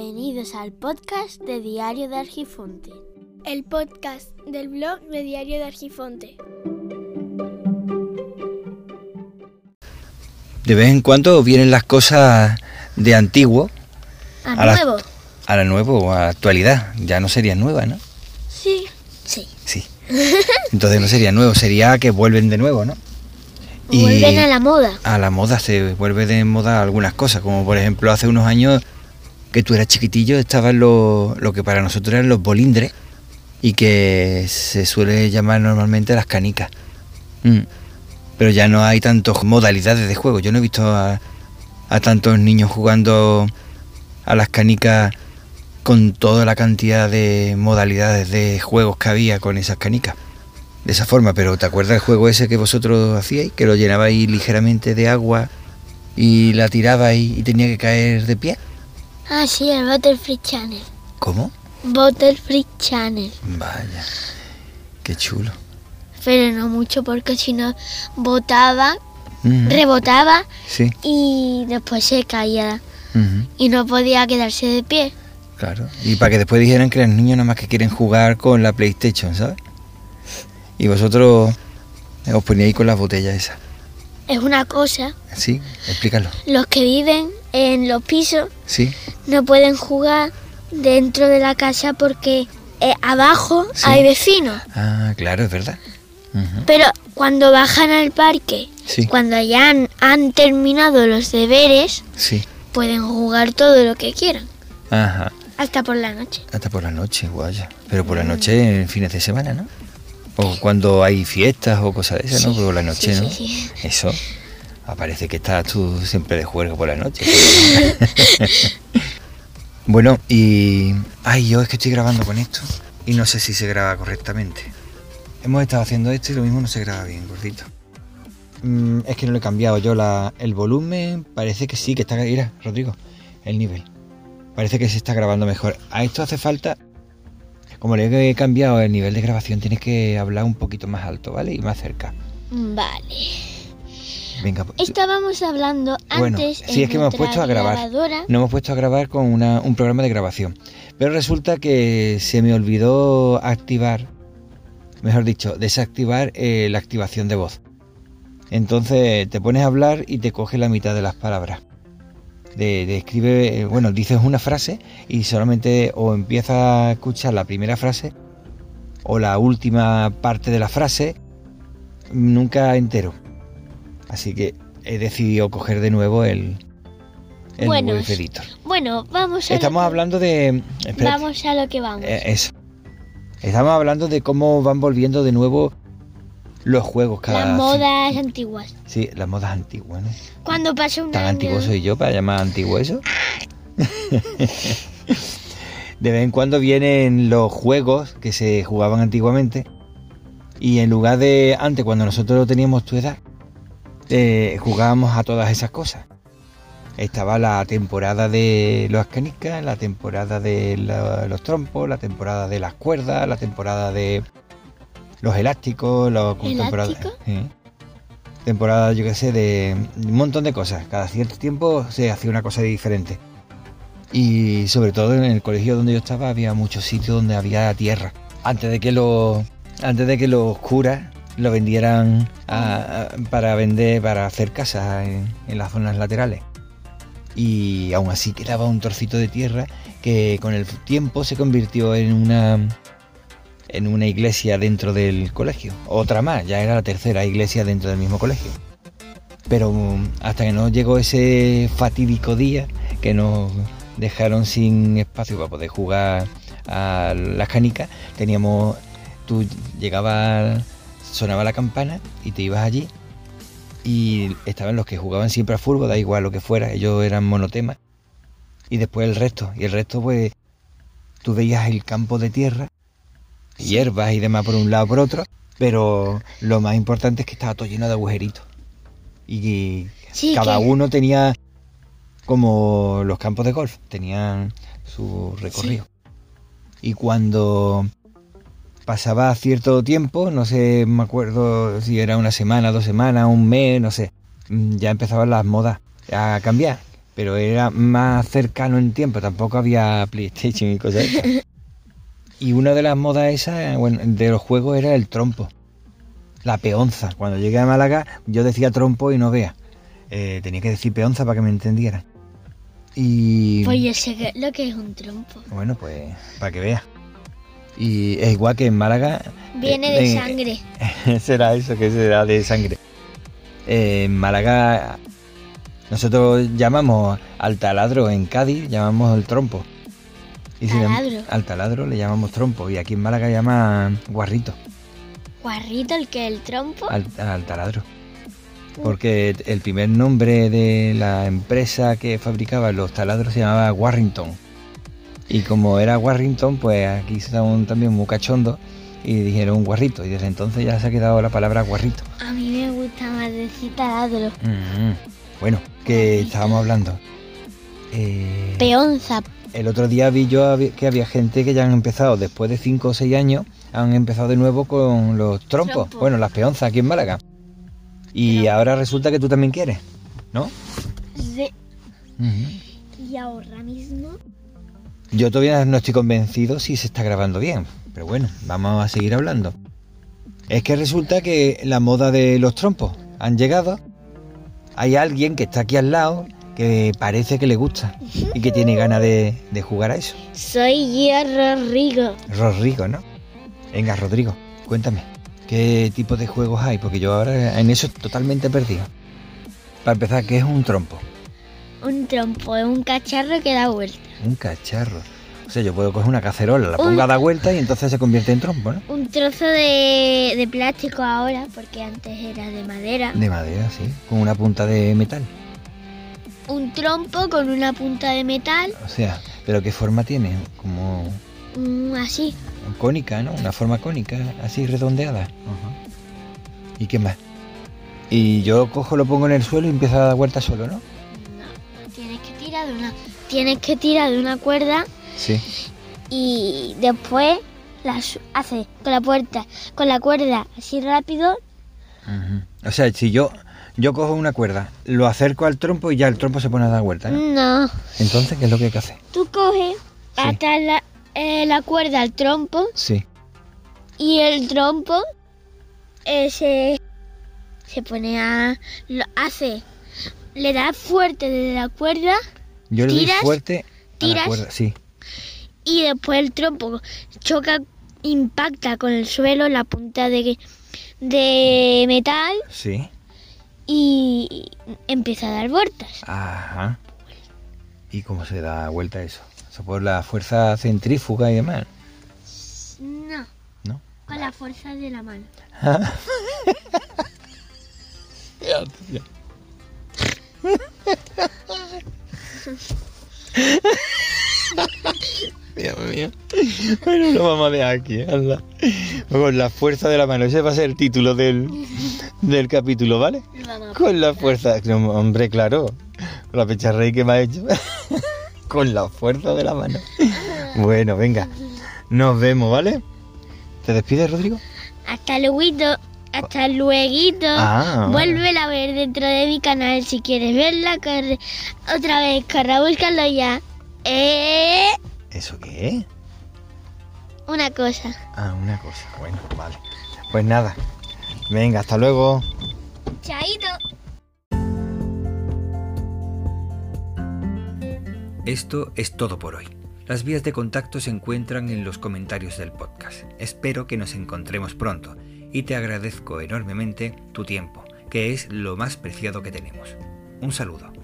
Bienvenidos al podcast de Diario de Argifonte. El podcast del blog de Diario de Argifonte. De vez en cuando vienen las cosas de antiguo ¿A, A la- nuevo? a la nuevo o a la actualidad. Ya no serían nuevas, ¿no? Sí. Sí. Sí. Entonces no sería nuevo, sería que vuelven de nuevo, ¿no? Y Vuelven a la moda. a la moda se vuelve de moda algunas cosas, como por ejemplo hace unos años que tú eras chiquitillo, estaban lo, lo que para nosotros eran los bolindres y que se suele llamar normalmente las canicas. Mm. Pero ya no hay tantas modalidades de juego. Yo no he visto a, a tantos niños jugando a las canicas con toda la cantidad de modalidades de juegos que había con esas canicas. De esa forma, pero ¿te acuerdas del juego ese que vosotros hacíais? Que lo llenabais ligeramente de agua y la tirabais y tenía que caer de pie. Ah, sí, el Butterfree Channel. ¿Cómo? Butterfree Channel. Vaya, qué chulo. Pero no mucho porque si no botaba, Ujú, rebotaba Sí, y después se caía y no podía quedarse de pie. claro. Y para que después dijeran que los niños nada más que quieren jugar con la PlayStation, ¿sabes? Y vosotros os poníais con las botellas esas. Es una cosa, Sí, explícalo. los que viven en los pisos Sí, no pueden jugar dentro de la casa porque eh, abajo Sí. hay vecinos. ah, claro, es verdad. Pero cuando bajan al parque, Sí, cuando ya han, han terminado los deberes, sí. pueden jugar todo lo que quieran, Ajá. hasta por la noche. Hasta por la noche, guaya. Pero por la noche en fines de semana, ¿no? O cuando hay fiestas o cosas de esas, ¿no? Por la noche, ¿no? sí, sí. Eso. Ah, Parece que estás tú siempre de juerga por la noche. bueno, y... Ay, yo es que estoy grabando con esto y no sé si se graba correctamente. Hemos estado haciendo esto y lo mismo no se graba bien, gordito. Mm, es que no le he cambiado yo la, el volumen. Parece que sí, que está... Mira, Rodrigo, el nivel. Parece que se está grabando mejor. A esto hace falta... Como le he cambiado el nivel de grabación, tienes que hablar un poquito más alto, ¿vale? Y más cerca. Vale. Venga, pues- Estábamos hablando Bueno, antes sí, en es que hemos puesto a grabar. Nos hemos puesto a grabar con una- un programa de grabación. Pero resulta que se me olvidó activar, mejor dicho, desactivar eh, la activación de voz. Entonces te pones a hablar y te coge la mitad de las palabras. De, de escribe, eh, bueno, dices una frase y solamente o empiezas a escuchar la primera frase o la última parte de la frase, nunca entero. Así que he decidido coger de nuevo el, el Bueno, editor. Bueno, vamos a Estamos lo hablando de. espérate, Vamos a lo que vamos. eh, eso. Estamos hablando de cómo van volviendo de nuevo los juegos cada. Las modas antiguas. Sí, las modas antiguas, ¿no? Cuando pasa un Tan año... antiguo soy yo para llamar antiguo eso. de vez en cuando vienen los juegos que se jugaban antiguamente. Y en lugar de antes, cuando nosotros teníamos tu edad, eh, jugábamos a todas esas cosas. Estaba la temporada de los canicas, la temporada de la- los trompos, la temporada de las cuerdas, la temporada de los elásticos, la temporada, temporada, yo qué sé, de un montón de cosas. Cada cierto tiempo se hacía una cosa diferente. Y sobre todo en el colegio donde yo estaba había muchos sitios donde había tierra. Antes de que los, antes de que los curas lo vendieran para vender, para hacer casas en, las zonas laterales. Y aún así quedaba un trocito de tierra que con el tiempo se convirtió en una en una iglesia dentro del colegio. Otra más, ya era la tercera iglesia dentro del mismo colegio. Pero um, hasta que no llegó ese fatídico día que nos dejaron sin espacio para poder jugar a las canicas, teníamos, tú llegabas, sonaba la campana y te ibas allí y estaban los que jugaban siempre a fútbol, da igual lo que fuera, ellos eran monotemas y después el resto, y el resto pues tú veías el campo de tierra, hierbas y demás por un lado por otro, pero lo más importante es que estaba todo lleno de agujeritos. Y Sí, cada que- uno tenía como los campos de golf, tenían su recorrido. Y cuando pasaba cierto tiempo, no sé, me acuerdo si era una semana, dos semanas, un mes, no sé, mm, ya empezaban las modas a cambiar. pero era más cercano en tiempo, tampoco había PlayStation y cosas esas. Y una de las modas esas, bueno, de los juegos era el trompo, la peonza. Cuando llegué a Málaga yo decía trompo y no vea. Eh, tenía que decir peonza para que me entendieran. Y Pues yo sé que- lo que es un trompo. bueno, pues para que veas. Y es igual que en Málaga. Viene eh, de eh, sangre. será eso, que será de sangre. Eh, en Málaga, nosotros llamamos al taladro en Cádiz, llamamos el trompo. em- Taladro. al taladro le llamamos trompo y aquí en Málaga llaman guarrito Guarrito, el que el trompo. al, al taladro. Porque el primer nombre de la empresa que fabricaba los taladros se llamaba Warrington. Y como era Warrington, pues aquí estaban también muy cachondos y dijeron guarrito. Y desde entonces ya se ha quedado la palabra guarrito. A mí me gusta más decir taladro. Mm, Bueno, que estábamos hablando. Eh, Peonza. el otro día vi yo que había gente que ya han empezado, después de 5 o 6 años, han empezado de nuevo con los trompos. Trompo. Bueno, las peonzas aquí en Málaga. Y ahora resulta que tú también quieres, ¿no? Sí. Ujú. Y ahora mismo. Yo todavía no estoy convencido si se está grabando bien, pero bueno, vamos a seguir hablando. Es que resulta que la moda de los trompos han llegado. Hay alguien que está aquí al lado que parece que le gusta y que tiene ganas de, de jugar a eso. Soy yo, Rodrigo. Rodrigo, ¿no? Venga, Rodrigo, cuéntame, ¿qué tipo de juegos hay? Porque yo ahora en eso totalmente perdido. Para empezar, ¿qué es un trompo? Un trompo es un cacharro que da vuelta. Un cacharro. O sea, yo puedo coger una cacerola, la pongo Un- a dar vuelta y entonces se convierte en trompo, ¿no? Un trozo de, de plástico ahora, porque antes era de madera. De madera, sí, con una punta de metal. Un trompo con una punta de metal, O sea, ¿pero qué forma tiene? Como mm, así. cónica, ¿no? Una forma cónica, así redondeada. ¿Y qué más? Y yo cojo, lo pongo en el suelo y empiezo a dar vueltas solo, ¿no? Tirar de una, tienes que tirar de una cuerda Sí. y después la su- hace con la puerta, con la cuerda así rápido. O sea, si yo, yo cojo una cuerda, lo acerco al trompo y ya el trompo se pone a dar vueltas, ¿no? No, Entonces, ¿qué es lo que hay que hacer? tú coges, Sí. atas la, eh, la cuerda al trompo Sí. y el trompo eh, se, se pone a, lo hace, le da fuerte desde la cuerda Yo le doy Tiras, fuerte a la tiras. cuerda, sí. y después el trompo choca, impacta con el suelo la punta de, de metal Sí. y empieza a dar vueltas. Ajá. ¿Y cómo se da vuelta eso? Eso por la fuerza centrífuga y demás. No, ¿No? con la fuerza de la mano. lo vamos a dejar aquí, anda. Con la fuerza de la mano. Ese va a ser el título del, del capítulo, ¿vale? Con la fuerza. No, hombre, claro. Con la pecharrey que me ha hecho. Con la fuerza de la mano. Bueno, venga. Nos vemos, ¿vale? ¿Te despides, Rodrigo? Hasta luego. Hasta luego. Ah. Vuelve a ver dentro de mi canal si quieres verla. Corre. Otra vez, corre a buscarlo ya. Eh, ¿Eso qué es? Una cosa. Ah, una cosa. Bueno, vale. Pues nada. Venga, hasta luego. Chaito. Esto es todo por hoy. Las vías de contacto se encuentran en los comentarios del podcast. Espero que nos encontremos pronto y te agradezco enormemente tu tiempo, que es lo más preciado que tenemos. Un saludo.